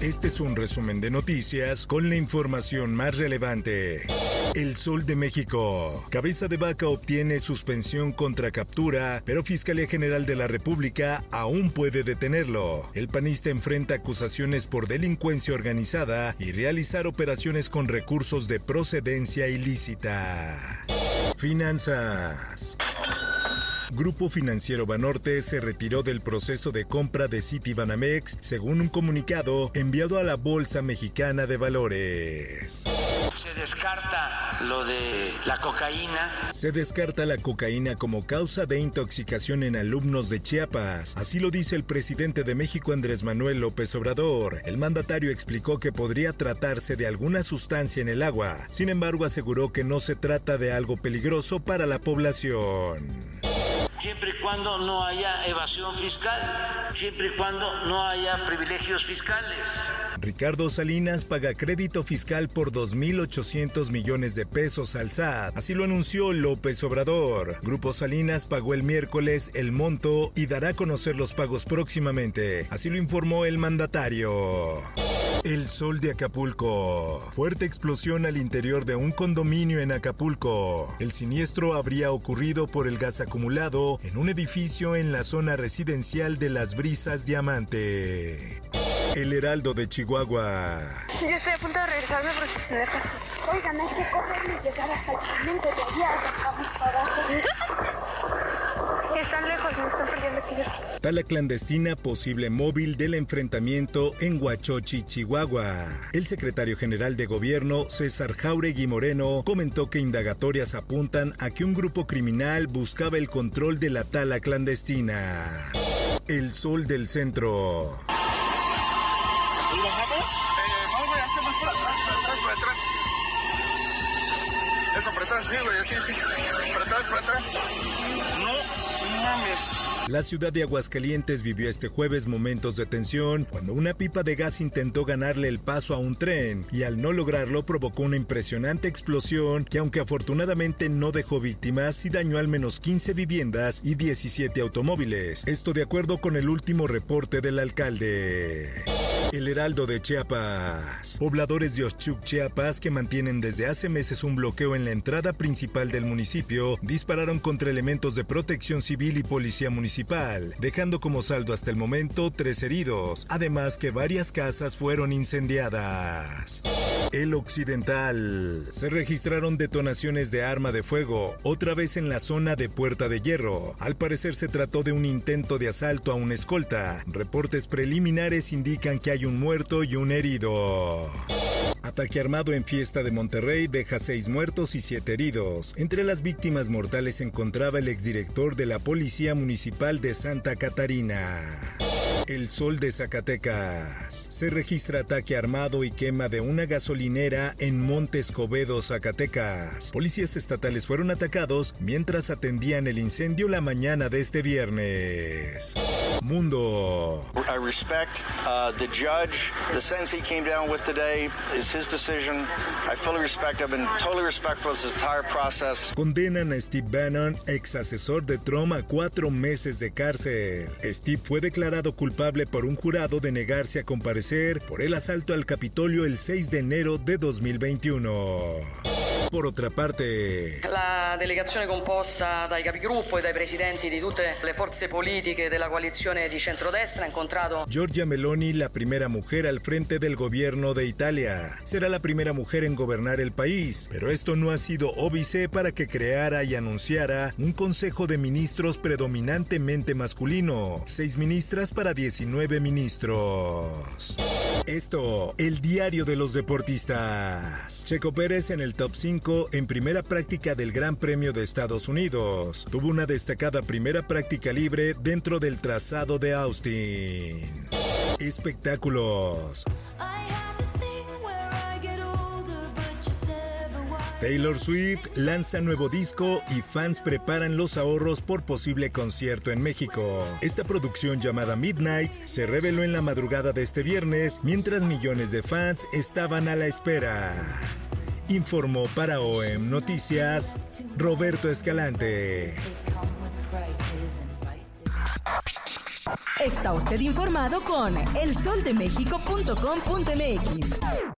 Este es un resumen de noticias con la información más relevante. El Sol de México. Cabeza de Vaca obtiene suspensión contra captura, pero Fiscalía General de la República aún puede detenerlo. El panista enfrenta acusaciones por delincuencia organizada y realizar operaciones con recursos de procedencia ilícita. Finanzas. Grupo Financiero Banorte se retiró del proceso de compra de Citibanamex, según un comunicado enviado a la Bolsa Mexicana de Valores. Se descarta lo de la cocaína. Se descarta la cocaína como causa de intoxicación en alumnos de Chiapas. Así lo dice el presidente de México Andrés Manuel López Obrador. El mandatario explicó que podría tratarse de alguna sustancia en el agua. Sin embargo, aseguró que no se trata de algo peligroso para la población siempre y cuando no haya evasión fiscal, siempre y cuando no haya privilegios fiscales. Ricardo Salinas paga crédito fiscal por 2.800 millones de pesos al SAT. Así lo anunció López Obrador. Grupo Salinas pagó el miércoles el monto y dará a conocer los pagos próximamente. Así lo informó el mandatario. El sol de Acapulco. Fuerte explosión al interior de un condominio en Acapulco. El siniestro habría ocurrido por el gas acumulado en un edificio en la zona residencial de Las Brisas Diamante. El Heraldo de Chihuahua. Yo estoy a punto de regresarme porque se deja. Oigan, hay que correr y llegar hasta el cemento de allá, vamos para abajo. Están lejos, me están perdiendo aquí. Tala clandestina posible móvil del enfrentamiento en Huachochi, Chihuahua. El secretario general de gobierno, César Jauregui Moreno, comentó que indagatorias apuntan a que un grupo criminal buscaba el control de la tala clandestina. El sol del centro. ¿Y bajamos? Eh, para atrás. Eso, sí, güey, así, sí. Para atrás, para atrás. No. La ciudad de Aguascalientes vivió este jueves momentos de tensión cuando una pipa de gas intentó ganarle el paso a un tren y al no lograrlo provocó una impresionante explosión que aunque afortunadamente no dejó víctimas y dañó al menos 15 viviendas y 17 automóviles. Esto de acuerdo con el último reporte del alcalde. El Heraldo de Chiapas. Pobladores de Oshchuk, Chiapas, que mantienen desde hace meses un bloqueo en la entrada principal del municipio, dispararon contra elementos de protección civil y policía municipal, dejando como saldo hasta el momento tres heridos, además que varias casas fueron incendiadas. El Occidental. Se registraron detonaciones de arma de fuego, otra vez en la zona de Puerta de Hierro. Al parecer se trató de un intento de asalto a una escolta. Reportes preliminares indican que hay un muerto y un herido. Ataque armado en fiesta de Monterrey deja seis muertos y siete heridos. Entre las víctimas mortales se encontraba el exdirector de la Policía Municipal de Santa Catarina. El Sol de Zacatecas. Se registra ataque armado y quema de una gasolinera en Monte Escobedo, Zacatecas. Policías estatales fueron atacados mientras atendían el incendio la mañana de este viernes. Mundo. I respect uh, the judge. The sentence he came down with today is his decision. I fully respect. I've been totally respectful of this entire process. Condenan a Steve Bannon, ex asesor de Trump, a cuatro meses de cárcel. Steve fue declarado culpable por un jurado de negarse a comparecer por el asalto al Capitolio el 6 de enero de 2021. Por otra parte, La delegazione composta dai capigruppo e dai presidenti di tutte le forze politiche della coalizione di centrodestra ha incontrato Giorgia Meloni, la primera mujer al frente del gobierno de Italia. Será la primera mujer en gobernar el país, pero esto no ha sido óbice para que creara y anunciara un consejo de ministros predominantemente masculino. Seis ministras para 19 ministros. Esto, el diario de los deportistas. Checo Pérez en el top 5 en primera práctica del Gran Premio de Estados Unidos. Tuvo una destacada primera práctica libre dentro del trazado de Austin. Espectáculos. Taylor Swift lanza nuevo disco y fans preparan los ahorros por posible concierto en México. Esta producción llamada Midnight se reveló en la madrugada de este viernes mientras millones de fans estaban a la espera. Informó para OEM Noticias Roberto Escalante. Está usted informado con elsoldemexico.com.mx.